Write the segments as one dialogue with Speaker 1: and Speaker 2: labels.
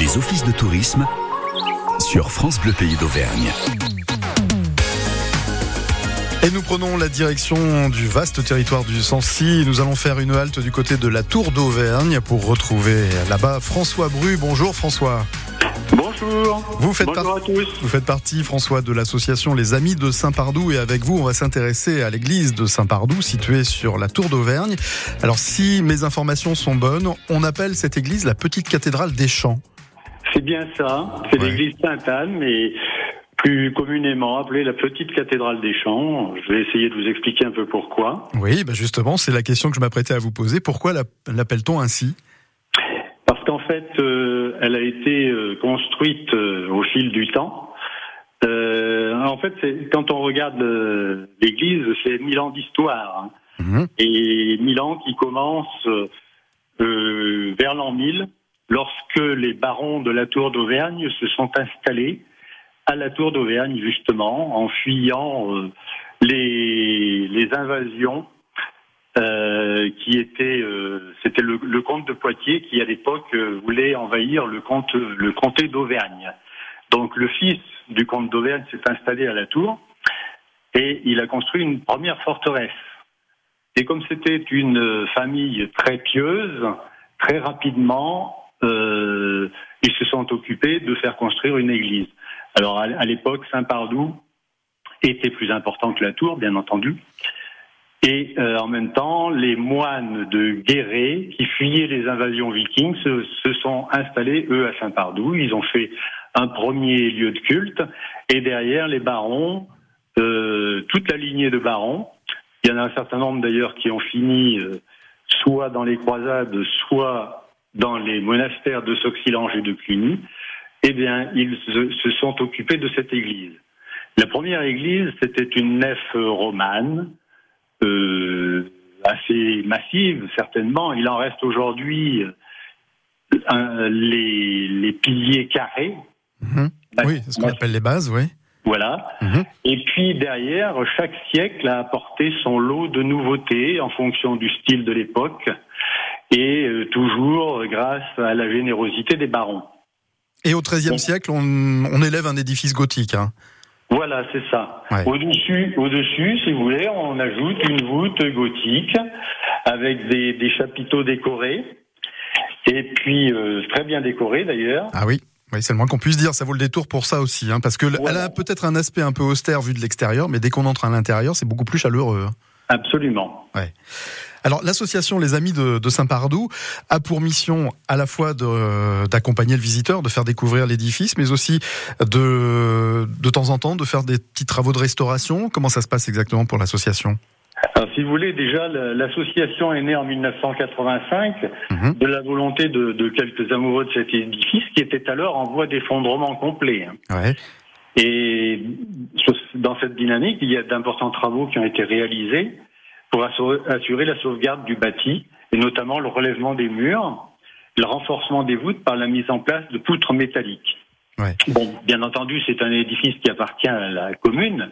Speaker 1: Les offices de tourisme sur France Bleu Pays d'Auvergne.
Speaker 2: Et nous prenons la direction du vaste territoire du Sancy. Nous allons faire une halte du côté de la Tour d'Auvergne pour retrouver là-bas François Bru. Bonjour François.
Speaker 3: Bonjour.
Speaker 2: Vous faites,
Speaker 3: Bonjour à tous.
Speaker 2: vous faites partie, François, de l'association Les Amis de Saint-Pardou. Et avec vous, on va s'intéresser à l'église de Saint-Pardou, située sur la Tour d'Auvergne. Alors, si mes informations sont bonnes, on appelle cette église la petite cathédrale des Champs.
Speaker 3: C'est bien ça. C'est
Speaker 2: Ouais.
Speaker 3: l'église Sainte-Anne, mais plus communément appelée la petite cathédrale des Champs. Je vais essayer de vous expliquer un peu pourquoi.
Speaker 2: Oui, bah justement, c'est la question que je m'apprêtais à vous poser. Pourquoi la- l'appelle-t-on ainsi?
Speaker 3: Parce qu'en fait, euh, elle a été euh, construite euh, au fil du temps. Euh, en fait, quand on regarde l'église, c'est mille ans d'histoire. hein.
Speaker 2: Mhm.
Speaker 3: Et mille ans qui commencent euh, vers l'an 1000, lorsque les barons de la tour d'Auvergne se sont installés à la tour d'Auvergne, justement, en fuyant euh, les, invasions euh, qui étaient... euh, C'était le, comte de Poitiers qui, à l'époque, voulait envahir le, comté d'Auvergne. Donc le fils du comte d'Auvergne s'est installé à la tour et il a construit une première forteresse. Et comme c'était une famille très pieuse, très rapidement, ils se sont occupés de faire construire une église. Alors à, l'époque, Saint-Pardou était plus important que la tour, bien entendu. Et euh, en même temps, les moines de Guéret, qui fuyaient les invasions vikings, se, sont installés, eux, à Saint-Pardou. Ils ont fait un premier lieu de culte. Et derrière, les barons, euh, toute la lignée de barons, il y en a un certain nombre d'ailleurs qui ont fini euh, soit dans les croisades, soit dans les monastères de Soxilange et de Cluny. Eh bien, ils se, sont occupés de cette église. La première église, c'était une nef romane, euh, assez massive certainement. Il en reste aujourd'hui euh, les piliers carrés.
Speaker 2: Mhm. Oui, c'est ce qu'on appelle les bases, oui.
Speaker 3: Voilà.
Speaker 2: Mhm.
Speaker 3: Et puis derrière, chaque siècle a apporté son lot de nouveautés en fonction du style de l'époque et euh, toujours grâce à la générosité des barons.
Speaker 2: Et au XIIIe
Speaker 3: Bon.
Speaker 2: siècle, on, on élève un édifice gothique. hein.
Speaker 3: Voilà, c'est ça.
Speaker 2: Ouais.
Speaker 3: Au-dessus, au-dessus, si vous voulez, on ajoute une voûte gothique avec des, des chapiteaux décorés et puis euh, très bien décorés d'ailleurs.
Speaker 2: Ah oui, oui c'est le moins qu'on puisse dire. Ça vaut le détour pour ça aussi. hein, parce que elle a peut-être un aspect un peu austère vu de l'extérieur, mais dès qu'on entre à l'intérieur, c'est beaucoup plus chaleureux. hein.
Speaker 3: Absolument.
Speaker 2: Alors l'association Les Amis de, de Saint-Pardou a pour mission à la fois d'accompagner le visiteur, de faire découvrir l'édifice, mais aussi de, de temps en temps de faire des petits travaux de restauration. Comment ça se passe exactement pour l'association?
Speaker 3: Alors, si vous voulez, déjà, la- l'association est née en 1985
Speaker 2: Mhm.
Speaker 3: de la volonté de, de quelques amoureux de cet édifice qui était alors en voie d'effondrement complet.
Speaker 2: Ouais.
Speaker 3: Et dans cette dynamique, il y a d'importants travaux qui ont été réalisés pour assurer, la sauvegarde du bâti, et notamment le relèvement des murs, le renforcement des voûtes par la mise en place de poutres métalliques.
Speaker 2: Ouais.
Speaker 3: Bon, bien entendu, c'est un édifice qui appartient à la commune,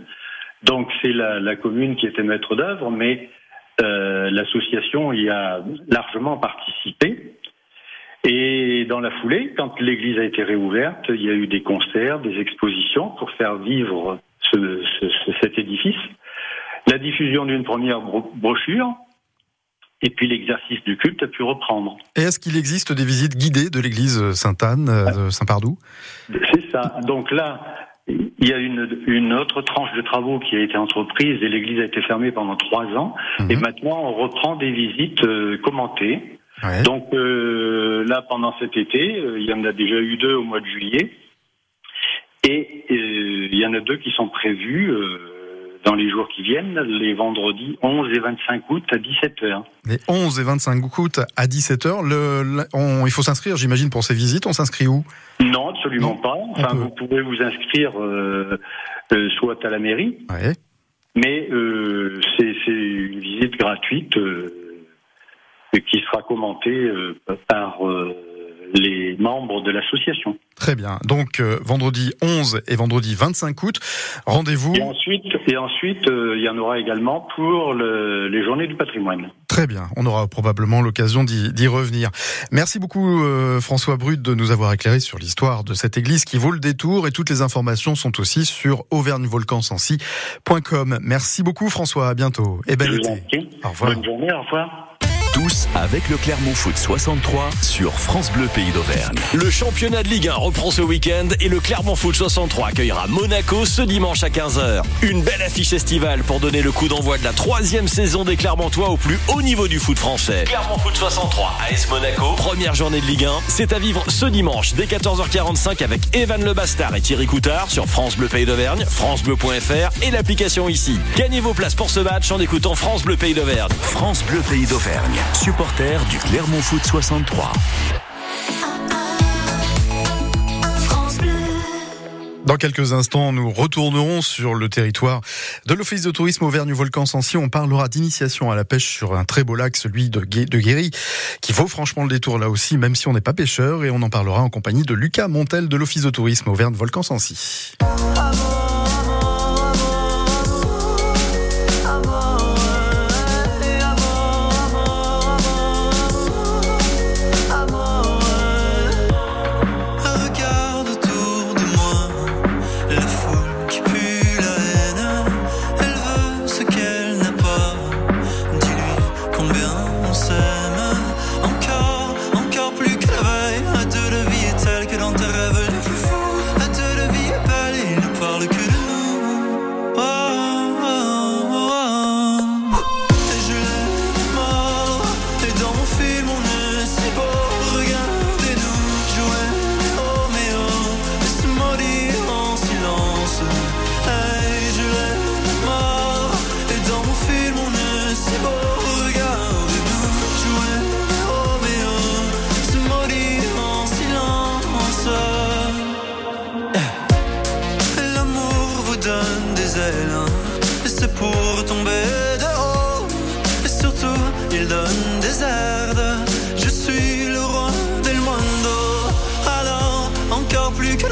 Speaker 3: donc c'est la, la commune qui était maître d'œuvre, mais euh, l'association y a largement participé. Et dans la foulée, quand l'église a été réouverte, il y a eu des concerts, des expositions pour faire vivre ce- ce- cet édifice, la diffusion d'une première bro- brochure, et puis l'exercice du culte a pu reprendre.
Speaker 2: Et est-ce qu'il existe des visites guidées de l'église Sainte-Anne, euh, de Saint-Pardou
Speaker 3: C'est ça. Donc là, il y a une, une autre tranche de travaux qui a été entreprise et l'église a été fermée pendant trois ans.
Speaker 2: Mhm.
Speaker 3: Et maintenant, on reprend des visites euh, commentées.
Speaker 2: Ouais.
Speaker 3: Donc euh, là, pendant cet été, euh, il y en a déjà eu deux au mois de juillet. Et il y en a deux qui sont prévus dans les jours qui viennent, les vendredis 11 et 25 août à 17h.
Speaker 2: Les 11 et 25 août à 17h, le, le- on- il faut s'inscrire, j'imagine, pour ces visites. On s'inscrit où?
Speaker 3: Non, absolument
Speaker 2: Non,
Speaker 3: pas. Enfin,
Speaker 2: peut.
Speaker 3: vous pouvez vous inscrire euh, euh, soit à la mairie,
Speaker 2: ouais.
Speaker 3: Mais euh, c'est une visite gratuite qui sera commentée par les membres de l'association.
Speaker 2: Très bien. Donc, euh, vendredi 11 et vendredi 25 août, rendez-vous.
Speaker 3: Et ensuite, et ensuite, euh, il y en aura également pour le- les journées du patrimoine.
Speaker 2: Très
Speaker 4: bien, on aura probablement l'occasion d'y revenir. Merci beaucoup euh, François Brut de nous avoir éclairé sur l'histoire de cette église qui vaut le détour et toutes les informations sont aussi sur auvergnevolcansancy.com. Merci beaucoup François, à bientôt et belle été.
Speaker 3: Au revoir. Bonne journée, au revoir
Speaker 1: tous avec le Clermont Foot 63 sur France Bleu Pays d'Auvergne.
Speaker 5: Le championnat de Ligue 1 reprend ce week-end et le Clermont Foot 63 accueillera Monaco ce dimanche à 15h. Une belle affiche estivale pour donner le coup d'envoi de la troisième saison des Clermontois au plus haut niveau du foot français. Clermont Foot 63 AS Monaco, première journée de Ligue 1. C'est à vivre ce dimanche dès 14h45 avec Evan Le Bastard et Thierry Coutard sur France Bleu Pays d'Auvergne, francebleu.fr et l'application ici. Gagnez vos places pour ce match en écoutant France Bleu Pays d'Auvergne.
Speaker 1: France Bleu Pays d'Auvergne supporter du Clermont Foot 63.
Speaker 4: Dans quelques instants, nous retournerons sur le territoire de l'Office de tourisme Auvergne-Volcan-Sancy. On parlera d'initiation à la pêche sur un très beau lac, celui de, de Guéry, qui vaut franchement le détour là aussi, même si on n'est pas pêcheur. Et on en parlera en compagnie de Lucas Montel de l'Office de tourisme Auvergne-Volcan-Sancy.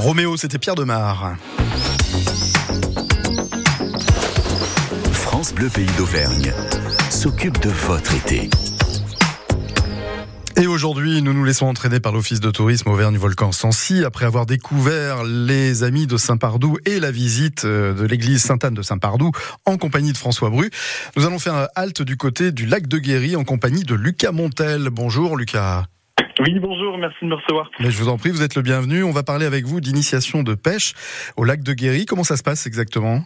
Speaker 4: Roméo, c'était Pierre Demar.
Speaker 1: France Bleu Pays d'Auvergne s'occupe de votre été.
Speaker 4: Et aujourd'hui, nous nous laissons entraîner par l'Office de tourisme Auvergne-Volcan Sancy après avoir découvert les amis de Saint-Pardoux et la visite euh, de l'église Sainte-Anne de Saint-Pardoux en compagnie de François Bru. Nous allons faire un halte du côté du lac de Guéry en compagnie de Lucas Montel. Bonjour Lucas.
Speaker 6: Oui, bonjour, merci de me recevoir.
Speaker 4: Mais je vous en prie, vous êtes le bienvenu. On va parler avec vous d'initiation de pêche au lac de Guéry. Comment ça se passe exactement?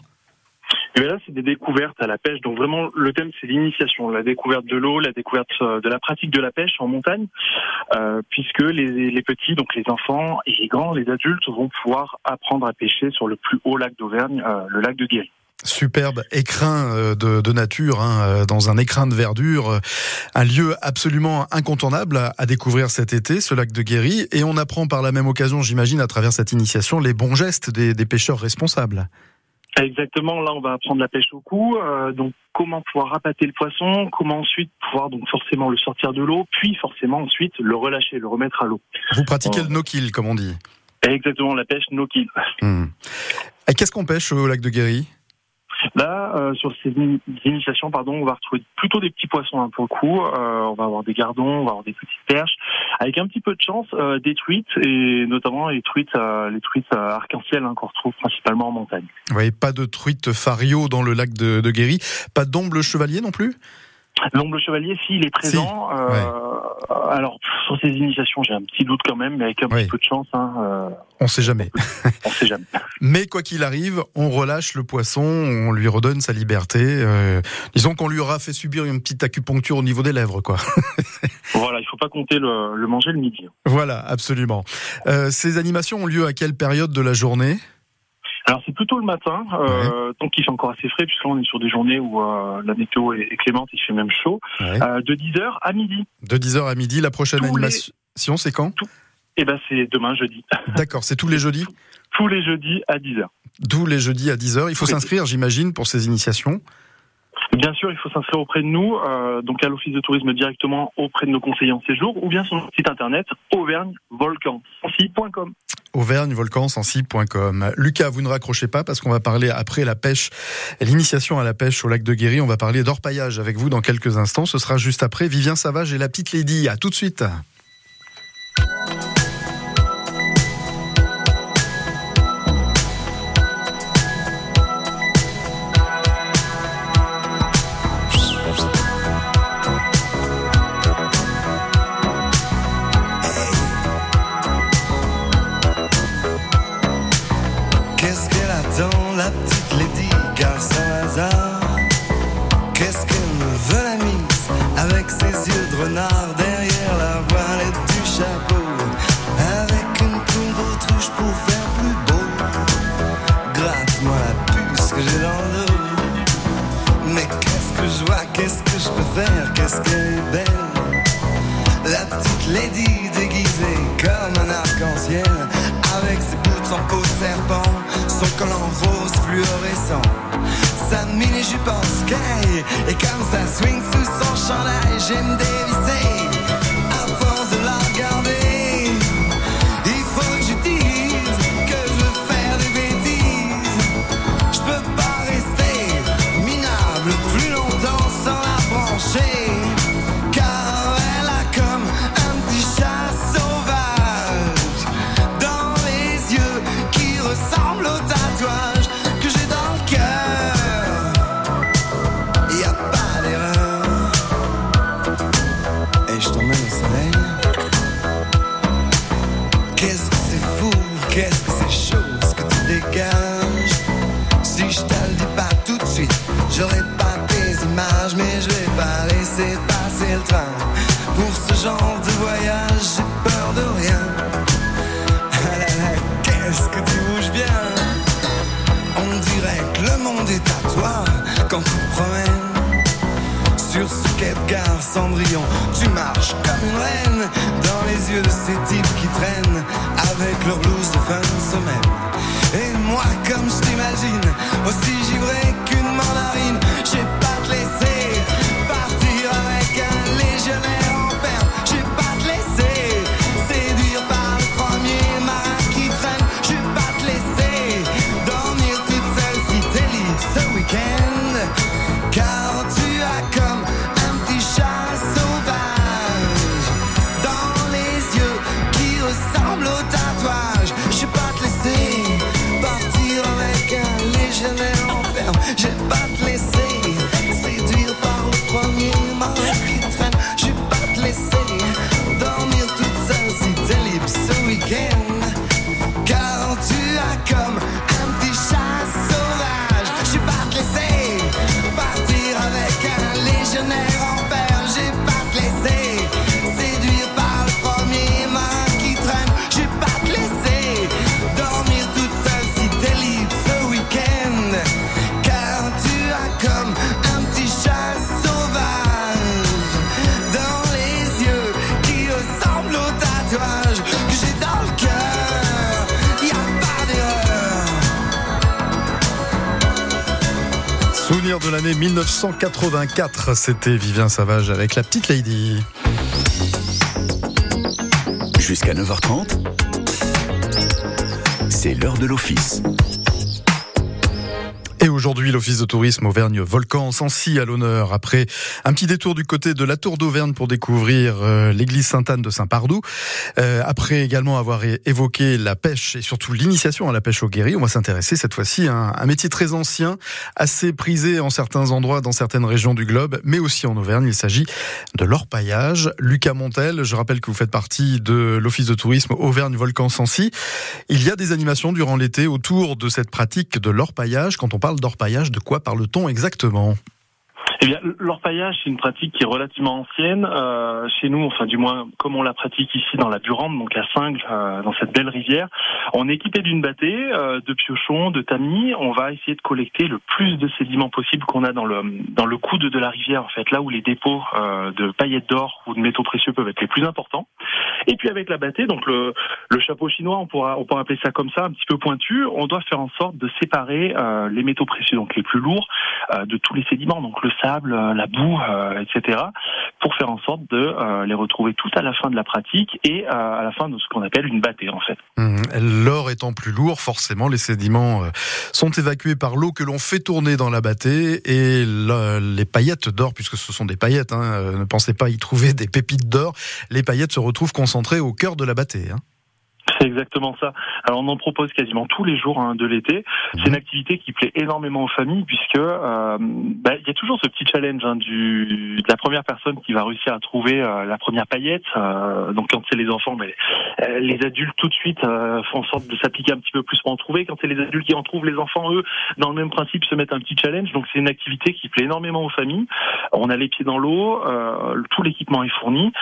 Speaker 6: Et eh là, c'est des découvertes à la pêche. Donc vraiment, le thème, c'est l'initiation, la découverte de l'eau, la découverte euh, de la pratique de la pêche en montagne, euh, puisque les, les, petits, donc les enfants et les grands, les adultes, vont pouvoir apprendre à pêcher sur le plus haut lac d'Auvergne, euh, le lac de Guéry
Speaker 4: superbe écrin euh, de, nature, hein, euh, dans un écrin de verdure, euh, un lieu absolument incontournable à, découvrir cet été, ce lac de Guéry, et on apprend par la même occasion, j'imagine, à travers cette initiation, les bons gestes des, pêcheurs responsables.
Speaker 6: Exactement, là on va apprendre la pêche au cou, donc comment pouvoir rapater le poisson, comment ensuite pouvoir donc forcément le sortir de l'eau, puis forcément ensuite le relâcher, le remettre à l'eau.
Speaker 4: Vous pratiquez le no-kill comme on dit
Speaker 6: Exactement, la pêche no kill.
Speaker 2: Hmm. Et Qu'est-ce qu'on pêche au lac de Guéry?
Speaker 6: Là, euh, sur ces ini- initiations, pardon, on va retrouver plutôt des petits poissons hein, pour le coup. Euh, on va avoir des gardons, on va avoir des petites perches, avec un petit peu de chance, euh, des truites et notamment les truites, euh, les truites euh, arc-en-ciel hein, qu'on retrouve principalement en montagne.
Speaker 2: Vous voyez, pas de truite fario dans le lac de, de Guéry, pas d'omble chevalier non plus?
Speaker 6: L'ombre chevalier, s'il est présent. euh, Alors, pff, sur ces initiations, j'ai un petit doute quand même, mais avec un
Speaker 2: Oui.
Speaker 6: petit peu de chance, hein, euh,
Speaker 2: On sait jamais.
Speaker 6: on sait jamais.
Speaker 2: Mais quoi qu'il arrive, on relâche le poisson, on lui redonne sa liberté. euh, disons qu'on lui aura fait subir une petite acupuncture au niveau des lèvres, quoi.
Speaker 6: voilà, il faut pas compter le, le manger le midi.
Speaker 2: Voilà, absolument. Euh, ces animations ont lieu à quelle période de la journée?
Speaker 6: Alors c'est plutôt le matin, euh, tant qu'il fait encore assez frais, puisque là on est sur des journées où euh, la météo est, est clémente, il fait même chaud, euh, de 10h à midi.
Speaker 2: De 10h à midi, la prochaine
Speaker 6: Tous les-
Speaker 2: animation, c'est quand?
Speaker 6: Et ben c'est demain jeudi.
Speaker 2: D'accord, c'est tous les jeudis?
Speaker 6: Tous les jeudis à 10h.
Speaker 2: Tous les jeudis à 10h. Il faut s'inscrire, j'imagine, pour ces initiations.
Speaker 6: Bien sûr, il faut s'inscrire auprès de nous, euh, donc à l'office de tourisme directement auprès de nos conseillers en séjour, ou bien sur notre site internet auvergnevolcan.com.
Speaker 2: auvergnevolcansensi.com. Lucas, vous ne raccrochez pas parce qu'on va parler après la pêche, l'initiation à la pêche au lac de Guéry. On va parler d'orpaillage avec vous dans quelques instants. Ce sera juste après Vivien Savage et la petite Lady. À tout de suite.
Speaker 7: Petite lady déguisée comme un arc-en-ciel Avec ses boots en peau de serpent Son collant rose fluorescent. Sa mini-jupe en sky Et comme ça swing sous son chandail J'aime dévisser quand tu promènes. Sur ce quai de Cendrillon, tu marches comme une reine dans les yeux de ces types qui traînent avec leur blouse de fin de semaine. Et moi, comme je t'imagine, aussi givré qu'une mandarine, j'ai pas te laisser partir avec un légionnaire
Speaker 2: l'année 1984, c'était Vivien Savage avec la petite Lady.
Speaker 1: Jusqu'à 9h30, c'est l'heure de l'office.
Speaker 2: Et aujourd'hui, l'Office de tourisme Auvergne-Volcan Sancy à l'honneur. Après un petit détour du côté de la Tour d'Auvergne pour découvrir euh, l'église Sainte-Anne de Saint-Pardoux. Euh, après également avoir évoqué la pêche et surtout l'initiation à la pêche au guéri, on va s'intéresser cette fois-ci à un, un métier très ancien, assez prisé en certains endroits dans certaines régions du globe, mais aussi en Auvergne. Il s'agit de l'orpaillage. Lucas Montel, je rappelle que vous faites partie de l'Office de tourisme Auvergne-Volcan Sancy. Il y a des animations durant l'été autour de cette pratique de l'orpaillage. Quand on parle d'orpaillage, de quoi parle-t-on exactement?
Speaker 6: Eh bien, l'orpaillage, c'est une pratique qui est relativement ancienne. Euh, chez nous, enfin du moins comme on la pratique ici dans la Burande, donc à Single, euh, dans cette belle rivière, on est équipé d'une bâtée, euh, de piochons, de tamis. On va essayer de collecter le plus de sédiments possible qu'on a dans le dans le coude de la rivière, en fait, là où les dépôts euh, de paillettes d'or ou de métaux précieux peuvent être les plus importants. Et puis avec la bâtée, donc le, le chapeau chinois, on pourra on pourra appeler ça comme ça, un petit peu pointu. On doit faire en sorte de séparer euh, les métaux précieux, donc les plus lourds, euh, de tous les sédiments, euh, la boue, euh, etc., pour faire en sorte de euh, les retrouver tout à la fin de la pratique et à la fin de ce qu'on appelle une bâtée en fait.
Speaker 2: Hum, L'or étant plus lourd, forcément, les sédiments sont évacués par l'eau que l'on fait tourner dans la bâtée et le- les paillettes d'or, puisque ce sont des paillettes, hein, ne pensez pas y trouver des pépites d'or, les paillettes se retrouvent concentrées au cœur de la bâtée. hein.
Speaker 6: C'est exactement ça. Alors on en propose quasiment tous les jours hein, de l'été. C'est une activité qui plaît énormément aux familles puisque euh, bah, il y a toujours ce petit challenge hein, du de la première personne qui va réussir à trouver euh, la première paillette. Euh, donc quand c'est les enfants, mais les adultes tout de suite font en sorte de s'appliquer un petit peu plus pour en trouver. Quand c'est les adultes qui en trouvent, les enfants eux, dans le même principe, se mettent un petit challenge. Donc c'est une activité qui plaît énormément aux familles. On a les pieds dans l'eau, tout l'équipement est fourni.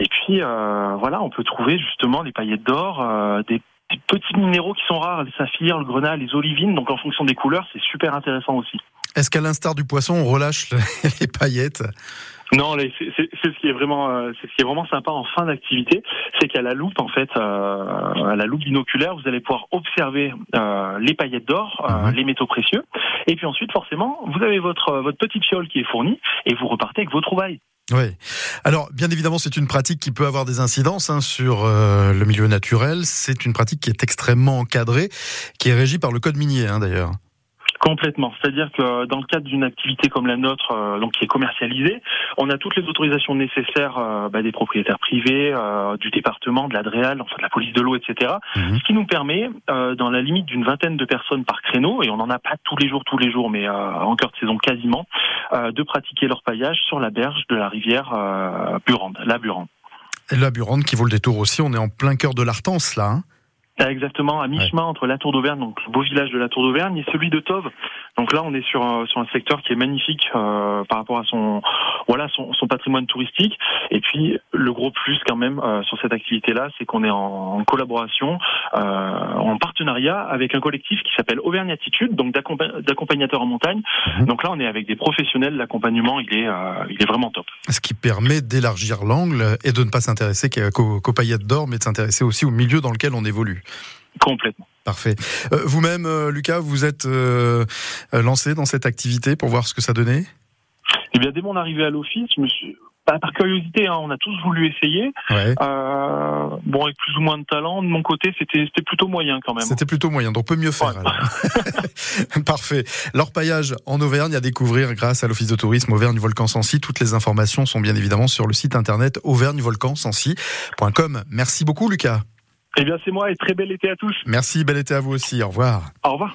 Speaker 6: Et puis voilà, on peut trouver justement les paillettes d'or, des des petits minéraux qui sont rares, les saphirs, le grenat, les olivines. Donc en fonction des couleurs, c'est super intéressant aussi.
Speaker 2: Est-ce qu'à l'instar du poisson, on relâche les paillettes?
Speaker 6: Non, c'est ce qui est vraiment, euh, c'est ce qui est vraiment sympa en fin d'activité, c'est qu'à la loupe en fait, euh, à la loupe binoculaire, vous allez pouvoir observer euh, les paillettes d'or, euh,
Speaker 2: Mhm.
Speaker 6: les métaux précieux, et puis ensuite forcément, vous avez votre euh, votre petite fiole qui est fournie et vous repartez avec vos trouvailles.
Speaker 2: Oui. Alors, bien évidemment, c'est une pratique qui peut avoir des incidences hein, sur euh, le milieu naturel. C'est une pratique qui est extrêmement encadrée, qui est régie par le code minier, hein, d'ailleurs.
Speaker 6: Complètement. C'est-à-dire que dans le cadre d'une activité comme la nôtre, euh, donc qui est commercialisée, on a toutes les autorisations nécessaires euh, bah, des propriétaires privés, euh, du département, de l'Adréal, enfin de la police de l'eau, etc.
Speaker 2: Mhm.
Speaker 6: Ce qui nous permet, euh, dans la limite d'une vingtaine de personnes par créneau, et on n'en a pas tous les jours, tous les jours, mais euh, en cœur de saison quasiment, euh, de pratiquer leur paillage sur la berge de la rivière euh, Burande, la Burande.
Speaker 2: Et la Burande qui vaut le détour aussi. On est en plein cœur de l'Artense, là. hein.
Speaker 6: Exactement, à mi-chemin entre la Tour d'Auvergne, donc le beau village de la Tour d'Auvergne, et celui de Tove. Donc là, on est sur un, sur un secteur qui est magnifique euh, par rapport à son voilà son, son patrimoine touristique. Et puis le gros plus quand même euh, sur cette activité-là, c'est qu'on est en, en collaboration, euh, en partenariat avec un collectif qui s'appelle Auvergne Attitude, donc d'accompa- d'accompagnateurs en montagne.
Speaker 2: Mhm.
Speaker 6: Donc là, on est avec des professionnels. L'accompagnement, il est il est vraiment top.
Speaker 2: Ce qui permet d'élargir l'angle et de ne pas s'intéresser qu'aux qu'aux paillettes d'or, mais de s'intéresser aussi au milieu dans lequel on évolue.
Speaker 6: Complètement.
Speaker 2: Parfait. Euh, Vous-même, euh, Lucas, vous êtes euh, lancé dans cette activité pour voir ce que ça donnait?
Speaker 6: Et bien dès mon arrivée à l'office, je me suis pas par curiosité, hein, on a tous voulu essayer.
Speaker 2: Ouais.
Speaker 6: Bon, avec plus ou moins de talent, de mon côté, c'était plutôt moyen quand même.
Speaker 2: C'était plutôt moyen, donc peut mieux faire.
Speaker 6: Ouais.
Speaker 2: alors. Parfait. L'orpaillage en Auvergne à découvrir grâce à l'Office de tourisme Auvergne-Volcan Sancy. Toutes les informations sont bien évidemment sur le site internet auvergnevolcansancy.com. Merci beaucoup Lucas.
Speaker 6: Eh bien, c'est moi et très bel été à tous.
Speaker 2: Merci, bel été à vous aussi. Au revoir.
Speaker 6: Au revoir.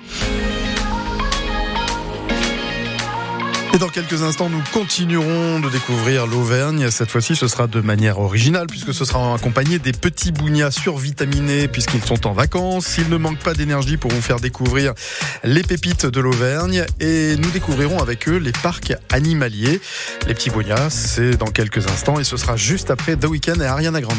Speaker 2: Et dans quelques instants, nous continuerons de découvrir l'Auvergne. Cette fois-ci, ce sera de manière originale puisque ce sera accompagné des petits bougnats survitaminés puisqu'ils sont en vacances. Ils ne manquent pas d'énergie pour vous faire découvrir les pépites de l'Auvergne et nous découvrirons avec eux les parcs animaliers. Les petits bougnats, c'est dans quelques instants et ce sera juste après The Weeknd et Ariana Grande.